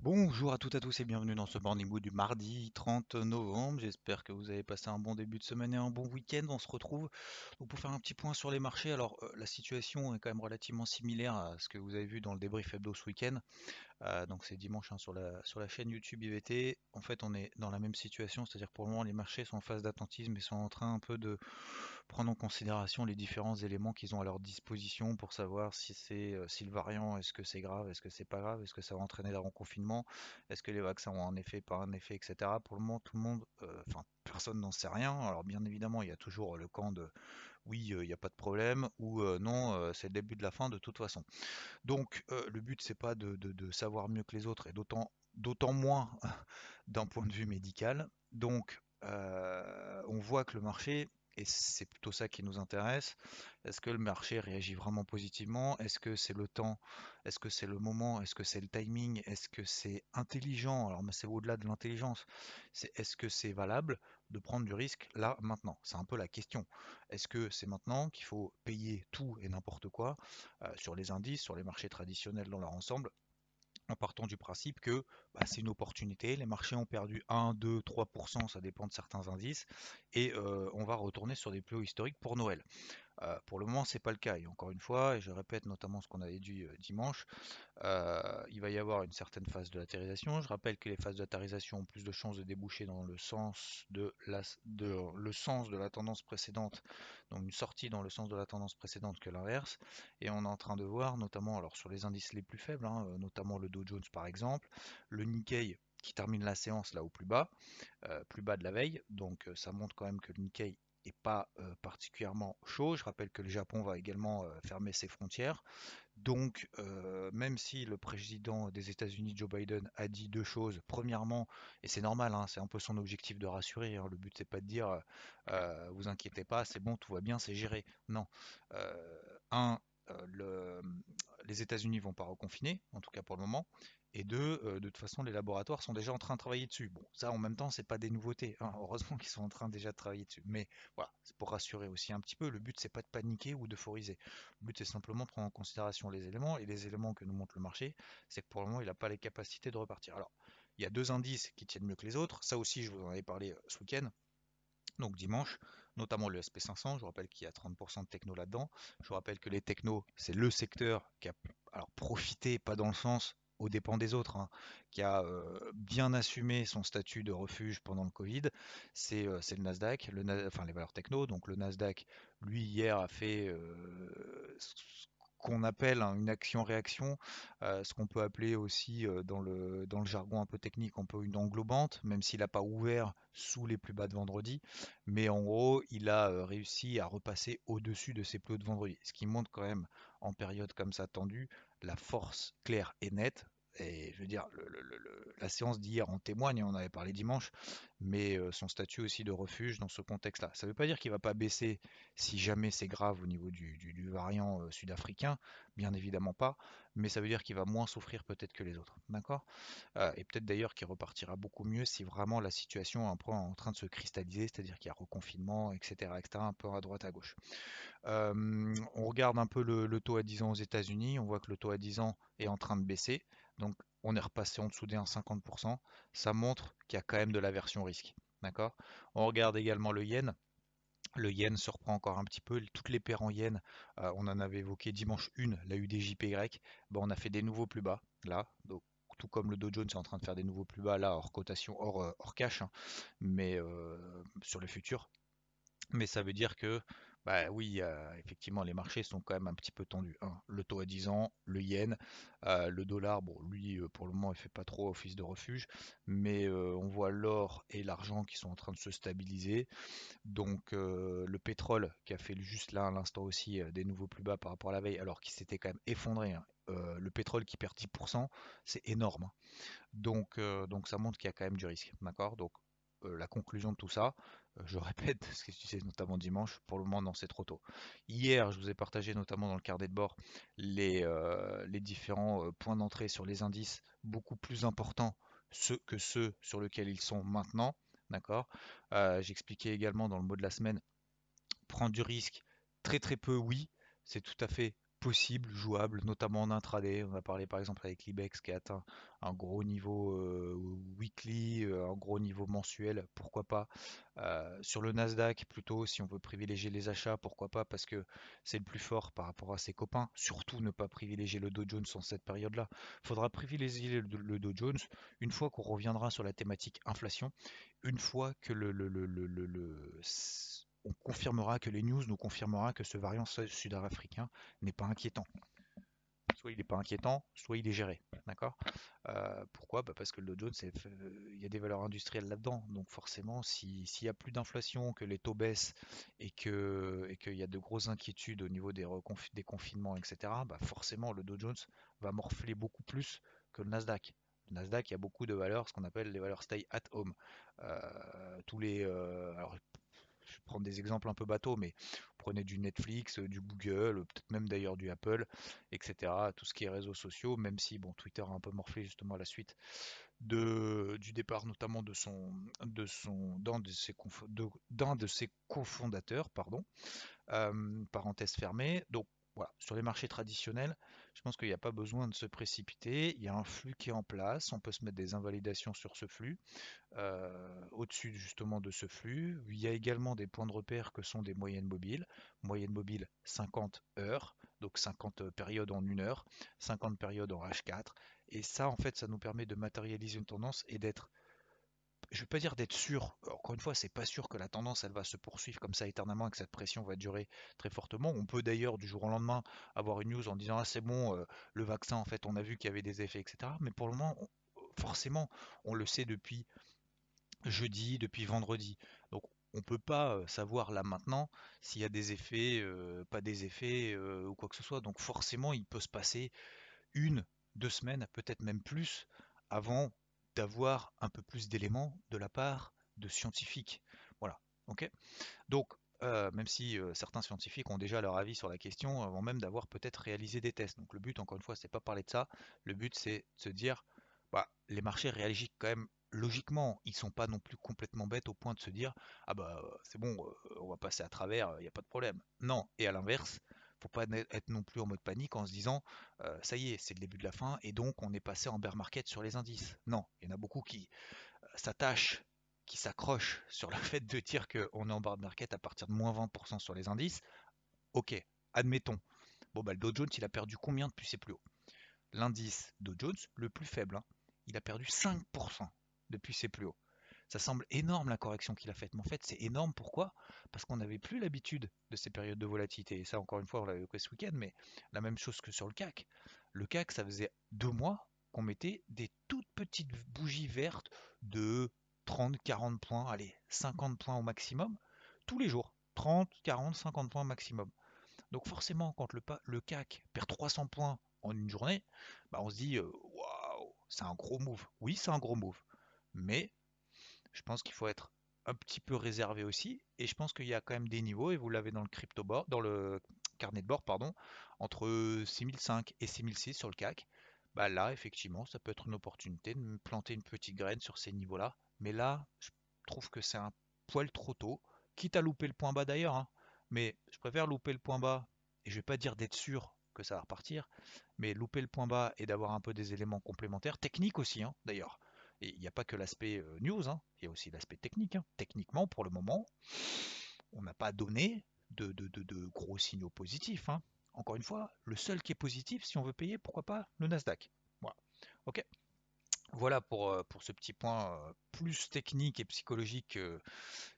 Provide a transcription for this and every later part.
Bonjour à toutes et à tous et bienvenue dans ce Morning Mood du mardi 30 novembre. J'espère que vous avez passé un bon début de semaine et un bon week-end. On se retrouve pour faire un petit point sur les marchés. Alors euh, la situation est quand même relativement similaire à ce que vous avez vu dans le débrief hebdo ce week-end. Euh, donc c'est dimanche hein, sur, la, sur la chaîne YouTube IVT. En fait, on est dans la même situation, c'est-à-dire pour le moment, les marchés sont en phase d'attentisme et sont en train un peu de prendre en considération les différents éléments qu'ils ont à leur disposition pour savoir si c'est euh, si le variant, est-ce que c'est grave, est-ce que c'est pas grave, est-ce que ça va entraîner un confinement, est-ce que les vaccins ont un effet, pas un effet, etc. Pour le moment, tout le monde, euh, enfin personne n'en sait rien. Alors bien évidemment, il y a toujours le camp de oui, il n'y a pas de problème, ou non, c'est le début de la fin de toute façon. Donc le but, c'est pas de, savoir mieux que les autres, et d'autant, d'autant moins d'un point de vue médical. Donc on voit que le marché et c'est plutôt ça qui nous intéresse. Est-ce que le marché réagit vraiment positivement? Est-ce que c'est le temps? Est-ce que c'est le moment? Est-ce que c'est le timing? Est-ce que c'est intelligent? Alors, c'est au-delà de l'intelligence. C'est est-ce que c'est valable de prendre du risque là, maintenant? C'est un peu la question. Est-ce que c'est maintenant qu'il faut payer tout et n'importe quoi euh, sur les indices, sur les marchés traditionnels dans leur ensemble en partant du principe que bah, c'est une opportunité, les marchés ont perdu 1, 2, 3%, ça dépend de certains indices, et euh, on va retourner sur des plus historiques pour Noël. Euh, pour le moment, c'est pas le cas. Et encore une fois, et je répète notamment ce qu'on avait dit euh, dimanche, euh, il va y avoir une certaine phase de latérisation. Je rappelle que les phases de latérisation ont plus de chances de déboucher dans le sens de la, le sens de la tendance précédente, donc une sortie dans le sens de la tendance précédente que l'inverse. Et on est en train de voir, notamment alors sur les indices les plus faibles, hein, notamment le Dow Jones par exemple, le Nikkei qui termine la séance là au plus bas, plus bas de la veille. Donc ça montre quand même que le Nikkei pas particulièrement chaud. Je rappelle que le Japon va également fermer ses frontières. Donc, même si le président des États-Unis, Joe Biden, a dit deux choses, premièrement, et c'est normal, hein, c'est un peu son objectif de rassurer, hein, le but c'est pas de dire vous inquiétez pas, c'est bon, tout va bien, c'est géré. Non. un, le, les États-Unis vont pas reconfiner, en tout cas pour le moment. Et deux, euh, de toute façon, les laboratoires sont déjà en train de travailler dessus. Bon, ça en même temps, c'est pas des nouveautés. Hein. Heureusement qu'ils sont en train déjà de travailler dessus. Mais voilà, c'est pour rassurer aussi un petit peu. Le but, c'est pas de paniquer ou d'euphoriser. Le but, c'est simplement de prendre en considération les éléments. Et les éléments que nous montre le marché, c'est que pour le moment, il n'a pas les capacités de repartir. Alors, il y a deux indices qui tiennent mieux que les autres. Ça aussi, je vous en avais parlé euh, ce week-end. Donc dimanche, notamment le SP500. Je vous rappelle qu'il y a 30% de techno là-dedans. Je vous rappelle que les technos, c'est le secteur qui a alors profité, pas dans le sens aux dépens des autres, hein, qui a bien assumé son statut de refuge pendant le Covid, c'est le Nasdaq, le, enfin les valeurs techno. Donc le Nasdaq, lui, hier, a fait ce qu'on appelle hein, une action-réaction, ce qu'on peut appeler aussi dans, le, dans le jargon un peu technique, on peut une englobante, même s'il n'a pas ouvert sous les plus bas de vendredi. Mais en gros, il a réussi à repasser au-dessus de ses plus hauts de vendredi. Ce qui montre quand même, en période comme ça tendue, la force claire et nette. Et je veux dire, la séance d'hier en témoigne, on avait parlé dimanche, mais euh, son statut aussi de refuge dans ce contexte-là. Ça ne veut pas dire qu'il ne va pas baisser si jamais c'est grave au niveau du, variant euh, sud-africain, bien évidemment pas, mais ça veut dire qu'il va moins souffrir peut-être que les autres. D'accord? Euh, Et peut-être d'ailleurs qu'il repartira beaucoup mieux si vraiment la situation est un peu en train de se cristalliser, c'est-à-dire qu'il y a reconfinement, etc., etc., un peu à droite, à gauche. on regarde un peu le, taux à 10 ans aux États-Unis, on voit que le taux à 10 ans est en train de baisser. Donc on est repassé en dessous des 1,50%. Ça montre qu'il y a quand même de la version risque. D'accord? On regarde également le yen. Le yen se reprend encore un petit peu. Toutes les paires en yen, euh, on en avait évoqué dimanche 1, la UDJPY. On a fait des nouveaux plus bas, là. Tout comme le Dow Jones est en train de faire des nouveaux plus bas, là, hors cotation, hors, euh, cash, hein. mais euh, sur le futur. Mais ça veut dire que bah oui, effectivement, les marchés sont quand même un petit peu tendus. Hein. Le taux à 10 ans, le yen, le dollar, bon, lui, pour le moment, il fait pas trop office de refuge, mais on voit l'or et l'argent qui sont en train de se stabiliser. Donc, le pétrole qui a fait juste là à l'instant aussi des nouveaux plus bas par rapport à la veille, alors qu'il s'était quand même effondré. Hein. le pétrole qui perd 10%, c'est énorme. Hein. Donc, donc ça montre qu'il y a quand même du risque. D'accord? Donc la conclusion de tout ça, je répète ce que je disais notamment dimanche, pour le moment non c'est trop tôt. Hier je vous ai partagé notamment dans le carnet de bord les, les différents points d'entrée sur les indices beaucoup plus importants que ceux sur lesquels ils sont maintenant. D'accord? J'expliquais également dans le mot de la semaine, prendre du risque, très très peu oui, c'est tout à fait possible, jouable, notamment en intraday. On a parlé par exemple avec l'IBEX qui a atteint un gros niveau euh, weekly, euh, un gros niveau mensuel, pourquoi pas. Euh, sur le Nasdaq, plutôt, si on veut privilégier les achats, pourquoi pas, parce que c'est le plus fort par rapport à ses copains. Surtout ne pas privilégier le Dow Jones en cette période-là. Il faudra privilégier le, Dow Jones une fois qu'on reviendra sur la thématique inflation, une fois que le, le on confirmera que les news nous confirmera que ce variant sud-africain n'est pas inquiétant. Soit il n'est pas inquiétant, soit il est géré. D'accord? Euh, Pourquoi? Bah, Parce que le Dow Jones, euh, il y a des valeurs industrielles là-dedans. Donc forcément, s'il y a plus d'inflation, que les taux baissent et qu'il et y a de grosses inquiétudes au niveau des, des confinements, etc., bah forcément, le Dow Jones va morfler beaucoup plus que le Nasdaq. Le Nasdaq, il y a beaucoup de valeurs, ce qu'on appelle les valeurs stay at home. Euh, tous les, je vais prendre des exemples un peu bateaux, mais prenez du Netflix, euh, du Google, peut-être même d'ailleurs du Apple, etc. Tout ce qui est réseaux sociaux, même si bon, Twitter a un peu morflé justement à la suite de, du départ notamment de son, de son, d'un de ses, de ses cofondateurs, pardon, euh, parenthèse fermée. Donc sur les marchés traditionnels, je pense qu'il n'y a pas besoin de se précipiter. Il y a un flux qui est en place. On peut se mettre des invalidations sur ce flux, euh, au-dessus justement de ce flux. Il y a également des points de repère que sont des moyennes mobiles. Moyenne mobile 50 heures, donc 50 périodes en une heure, 50 périodes en H4. Et ça, en fait, ça nous permet de matérialiser une tendance et d'être je ne vais pas dire d'être sûr, encore une fois, c'est pas sûr que la tendance elle va se poursuivre comme ça éternellement et que cette pression va durer très fortement. On peut d'ailleurs du jour au lendemain avoir une news en disant ah c'est bon, euh, le vaccin en fait on a vu qu'il y avait des effets, etc. Mais pour le moment, forcément, on le sait depuis jeudi, depuis vendredi. Donc on peut pas euh, savoir là maintenant s'il y a des effets, euh, pas des effets ou quoi que ce soit. Donc forcément, il peut se passer une, deux semaines, peut-être même plus, avant d'avoir un peu plus d'éléments de la part de scientifiques. Voilà, ok? Donc, euh, même si euh, certains scientifiques ont déjà leur avis sur la question avant même d'avoir peut-être réalisé des tests. Donc le but, encore une fois, c'est pas parler de ça. Le but, c'est de se dire, bah, les marchés réagissent quand même logiquement. Ils sont pas non plus complètement bêtes au point de se dire, ah bah c'est bon, euh, on va passer à travers, il n'y a pas de problème. Non. Et à l'inverse, faut pas être non plus en mode panique en se disant euh, ça y est, c'est le début de la fin et donc on est passé en bear market sur les indices. Non, il y en a beaucoup qui euh, s'attachent, qui s'accrochent sur le fait de dire qu'on est en bear market à partir de moins 20% sur les indices. Ok, admettons. Bon bah le Dow Jones il a perdu combien depuis ses plus hauts? L'indice Dow Jones, le plus faible, hein, il a perdu 5% depuis ses plus hauts. Ça semble énorme la correction qu'il a faite, mais en fait c'est énorme pourquoi? Parce qu'on n'avait plus l'habitude de ces périodes de volatilité. Et ça encore une fois on l'a vu ce week-end, mais la même chose que sur le CAC. Le CAC ça faisait deux mois qu'on mettait des toutes petites bougies vertes de 30, 40 points, allez, 50 points au maximum, tous les jours. 30, 40, 50 points maximum. Donc forcément, quand le, CAC perd 300 points en une journée, bah on se dit, euh, waouh, c'est un gros move. Oui, c'est un gros move. Mais je pense qu'il faut être un petit peu réservé aussi. Et je pense qu'il y a quand même des niveaux, et vous l'avez dans le crypto board, dans le carnet de bord, pardon, entre 6005 et 6006 sur le CAC. Bah là, effectivement, ça peut être une opportunité de planter une petite graine sur ces niveaux-là. Mais là, je trouve que c'est un poil trop tôt, quitte à louper le point bas d'ailleurs. Hein. Mais je préfère louper le point bas, et je vais pas dire d'être sûr que ça va repartir, mais louper le point bas et d'avoir un peu des éléments complémentaires, techniques aussi hein, d'ailleurs. Et il n'y a pas que l'aspect euh, news, hein, il y a aussi l'aspect technique. Hein. Techniquement, pour le moment, on n'a pas donné de, gros signaux positifs. Hein. Encore une fois, le seul qui est positif, si on veut payer, pourquoi pas le Nasdaq. Voilà. Ok. Voilà pour, euh, ce petit point euh, plus technique et psychologique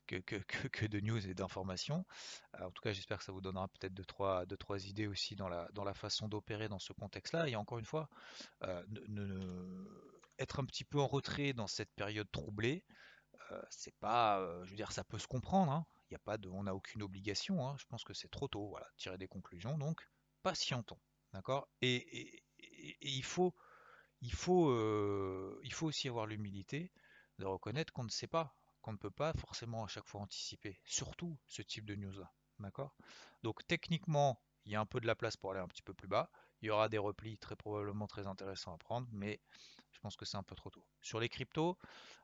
que, de news et d'informations. En tout cas, j'espère que ça vous donnera peut-être deux trois, trois idées aussi dans la, dans la façon d'opérer dans ce contexte-là. Et encore une fois, ne, être un petit peu en retrait dans cette période troublée, euh, c'est pas, euh, je veux dire, ça peut se comprendre. Hein. Il y a pas de, on n'a aucune obligation. Hein. Je pense que c'est trop tôt. Voilà, tirer des conclusions. Donc, patientons, d'accord? Et, il faut, il faut, euh, il faut aussi avoir l'humilité de reconnaître qu'on ne sait pas, qu'on ne peut pas forcément à chaque fois anticiper, surtout ce type de news-là. D'accord? Donc techniquement, il y a un peu de la place pour aller un petit peu plus bas. Il y aura des replis très probablement très intéressants à prendre, mais je pense que c'est un peu trop tôt. Sur les cryptos,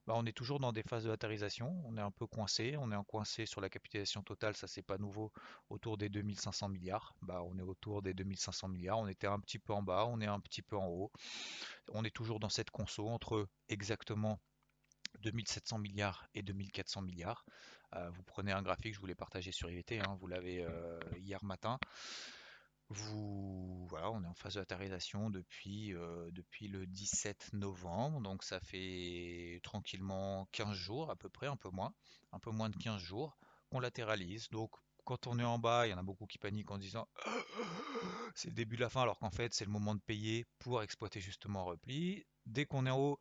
bah, on est toujours dans des phases de latérisation. On est un peu coincé. On est coincé sur la capitalisation totale, ça c'est pas nouveau, autour des 2500 milliards. Bah, on est autour des 2500 milliards. On était un petit peu en bas, on est un petit peu en haut. On est toujours dans cette conso entre exactement 2700 milliards et 2400 milliards. Euh, vous prenez un graphique, je vous l'ai partagé sur IVT, hein, vous l'avez euh, hier matin. Vous, voilà, on est en phase de latérisation depuis, euh, le 17 novembre, donc ça fait tranquillement 15 jours à peu près, un peu moins, un peu moins de 15 jours qu'on latéralise. Quand on est en bas, il y en a beaucoup qui paniquent en disant c'est le début de la fin, alors qu'en fait c'est le moment de payer pour exploiter justement un repli. Dès qu'on est en haut,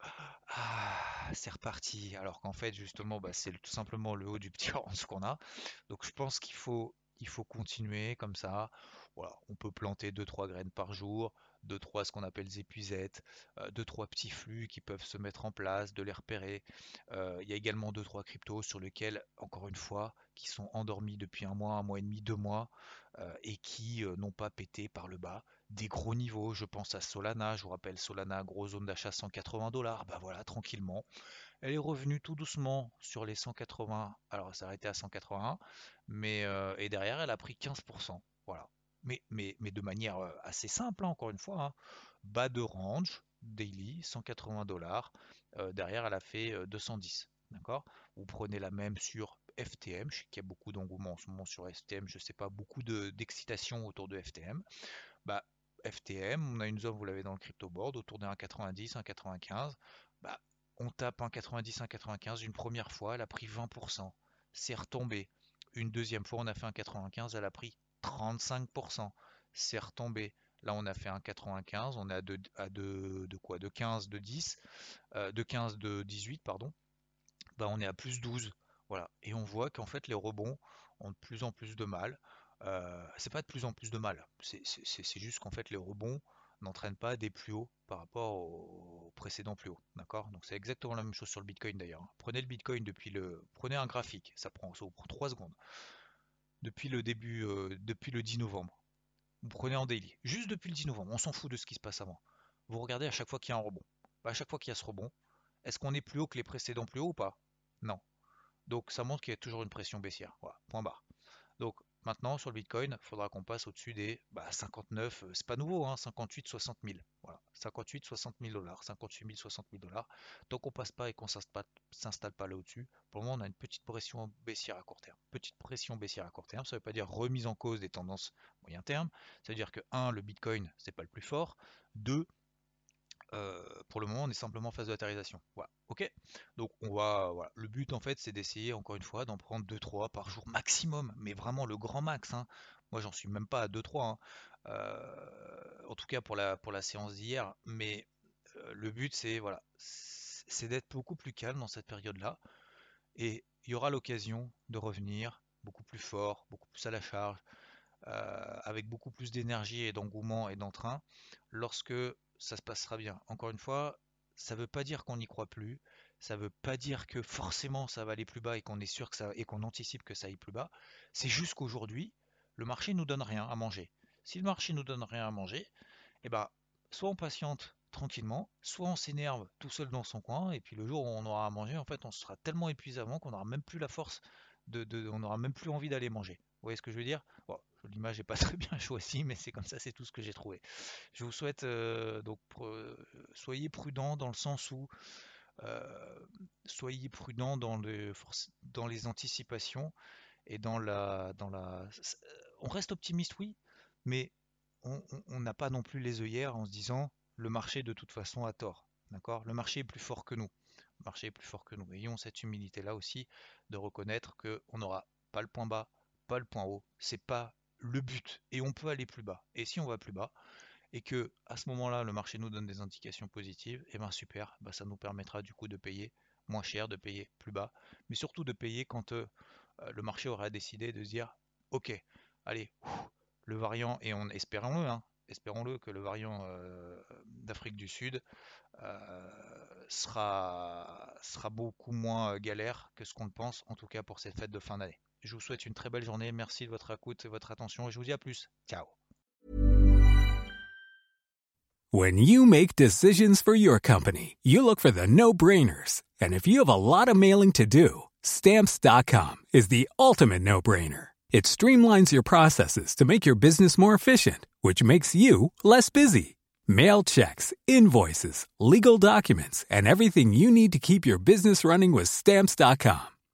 ah, c'est reparti, alors qu'en fait justement bah, c'est tout simplement le haut du petit ce qu'on a. Donc je pense qu'il faut, il faut continuer comme ça on peut planter 2-3 graines par jour, 2-3 ce qu'on appelle des épuisettes, 2-3 euh, petits flux qui peuvent se mettre en place, de les repérer. Euh, il y a également 2-3 cryptos sur lesquels, encore une fois, qui sont endormis depuis un mois, un mois et demi, deux mois, euh, et qui n'ont pas pété par le bas des gros niveaux. Je pense à Solana, je vous rappelle Solana, gros zone d'achat 180 dollars. Bah voilà, tranquillement. Elle est revenue tout doucement sur les 180. Alors, ça arrêté à 181, mais et derrière, elle a pris 15%. Voilà mais, mais, de manière euh, assez simple, hein, encore une fois. Hein. Bas de range, daily, 180 dollars. Euh, derrière, elle a fait 210. Euh, d'accord? Vous prenez la même sur FTM. Je sais qu'il y a beaucoup d'engouement en ce moment sur FTM. Je ne sais pas, beaucoup d'excitation autour de FTM. Bah, FTM, on a une zone, vous l'avez dans le crypto board, autour de 1,90, 1,95. Bah, on tape 1,90, 1,95 une première fois, elle a pris 20%. C'est retombé. Une deuxième fois, on a fait 1,95, elle a pris 35%. C'est retombé. Là, on a fait un 95, on est à de, à de, quoi? De 15, de 10, euh, de 15, de 18, pardon. Bah, on est à plus 12. Voilà. Et on voit qu'en fait, les rebonds ont de plus en plus de mal. Euh, c'est pas de plus en plus de mal. C'est juste qu'en fait, les rebonds n'entraînent pas des plus hauts par rapport aux précédents plus hauts. D'accord? Donc c'est exactement la même chose sur le Bitcoin d'ailleurs. Prenez le Bitcoin depuis le. Prenez un graphique, ça prend 3 secondes depuis le début, euh, depuis le 10 novembre. Vous prenez en daily, juste depuis le 10 novembre, on s'en fout de ce qui se passe avant. Vous regardez à chaque fois qu'il y a un rebond. Bah, à chaque fois qu'il y a ce rebond, est-ce qu'on est plus haut que les précédents plus hauts ou pas? Non. Donc ça montre qu'il y a toujours une pression baissière. Voilà, point barre. Maintenant, sur le Bitcoin, il faudra qu'on passe au-dessus des 59, bah, euh, c'est pas nouveau, hein, 58, 60 000. Voilà, 58, 60 000 dollars, 58 000, 60 000 dollars. Tant qu'on passe pas et qu'on s'installe pas là au-dessus, pour le moment, on a une petite pression baissière à court terme. Petite pression baissière à court terme, ça veut pas dire remise en cause des tendances moyen terme. Ça veut dire que 1, le Bitcoin, c'est pas le plus fort. 2, euh, pour le moment, on est simplement en phase de latérisation. Voilà, ok Donc, on va, voilà. Le but, en fait, c'est d'essayer, encore une fois, d'en prendre 2-3 par jour maximum, mais vraiment le grand max. Hein. Moi, j'en suis même pas à 2-3, hein. euh, en tout cas pour la, pour la séance d'hier. Mais euh, le but, c'est voilà, c'est d'être beaucoup plus calme dans cette période-là. Et il y aura l'occasion de revenir beaucoup plus fort, beaucoup plus à la charge, avec beaucoup plus d'énergie et d'engouement et d'entrain lorsque ça se passera bien. Encore une fois, ça ne veut pas dire qu'on n'y croit plus, ça ne veut pas dire que forcément ça va aller plus bas et qu'on est sûr que ça et qu'on anticipe que ça aille plus bas. C'est juste qu'aujourd'hui, le marché nous donne rien à manger. Si le marché nous donne rien à manger, eh ben, soit on patiente tranquillement, soit on s'énerve tout seul dans son coin, et puis le jour où on aura à manger, en fait, on sera tellement épuisé avant qu'on n'aura même plus la force de, on n'aura même plus envie d'aller manger. Vous voyez ce que je veux dire? L'image n'est pas très bien choisie, mais c'est comme ça, c'est tout ce que j'ai trouvé. Je vous souhaite euh, donc euh, soyez prudent dans le sens où euh, soyez prudent dans, le, dans les anticipations et dans la, dans la. On reste optimiste, oui, mais on n'a pas non plus les œillères en se disant le marché de toute façon a tort. D'accord? Le marché est plus fort que nous. Le marché est plus fort que nous. Ayons cette humilité-là aussi de reconnaître qu'on n'aura pas le point bas, pas le point haut. C'est pas le but et on peut aller plus bas. Et si on va plus bas et que à ce moment-là le marché nous donne des indications positives, et eh ben super, bah ça nous permettra du coup de payer moins cher, de payer plus bas, mais surtout de payer quand euh, le marché aura décidé de se dire ok, allez, le variant et on espérons-le, hein, espérons-le que le variant euh, Afrique du Sud sera, sera beaucoup moins galère que ce qu'on pense, en tout cas pour cette fête de fin d'année. Je vous souhaite une très belle journée, merci de votre écoute et votre attention et je vous dis à plus. Ciao. When you make decisions for your company, you look for the no-brainers. And if you have a lot of mailing to do, stamps.com is the ultimate no-brainer. It streamlines your processes to make your business more efficient, which makes you less busy. Mail checks, invoices, legal documents, and everything you need to keep your business running with stamps.com.